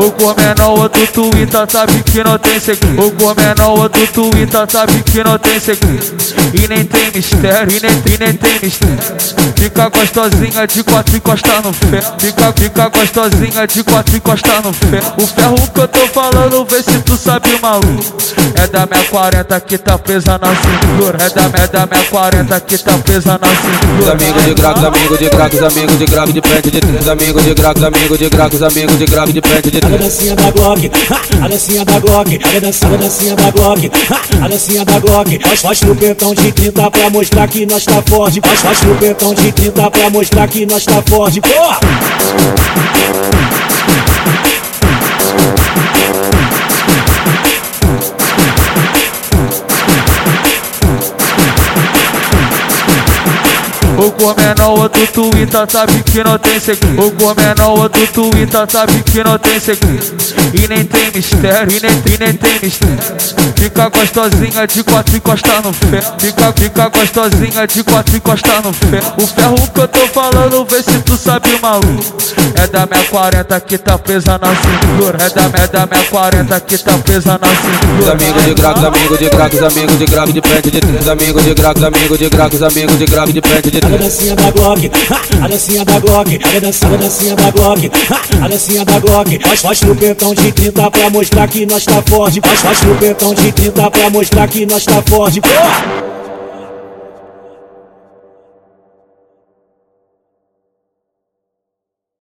O comenão outro Twitter sabe que não tem segredo. O comenão outro Twitter sabe que não tem segredo. E nem tem mistério, e nem, e nem tem mistério. Fica gostosinha de quatro encostar no ferro. Fica, fica gostosinha de quatro encostar no ferro. O ferro que eu tô falando, vê se tu sabe, maluco. É da minha 40 que tá presa na cintura. É da, é da minha 40 que tá presa na cintura. Amigos de gracos, amigos de gracos, amigos de gracos de frente de três. Amigos de gracos, amigos de gracos, amigos de gracos de frente de A três. dancinha da Glock, a dancinha da Glock, a dancinha, a da Glock, a dancinha da Glock. Faz, faz no petão de 30 pra mostrar que nós tá forte. Faz, faz no petão de 30 pra mostrar que nós tá forte. Porra! O comenão outro Twitter sabe que não tem segredo. O comenão outro Twitter sabe que não tem segredo. E nem tem mistério, e nem, e nem tem mistério. Fica gostosinha de quatro encostar no ferro. Fica, fica gostosinha de quatro encostar no ferro. O ferro que eu tô falando, vê se tu sabe, maluco. É da minha 40 que tá presa na cintura. É da, é da minha 40 que tá presa na cintura. Amigos de gracos, amigos de gracos, amigos de gracos de frente de três. Amigos de gracos, amigos de gracos, amigos de gracos de frente de A três. dancinha da Glock, a dancinha da Glock, a dancinha, a da Glock, a dancinha da Glock. Faz, faz no de 30 pra mostrar que nós tá forte. Faz, faz no de 30 pra mostrar que nós tá forte. Porra!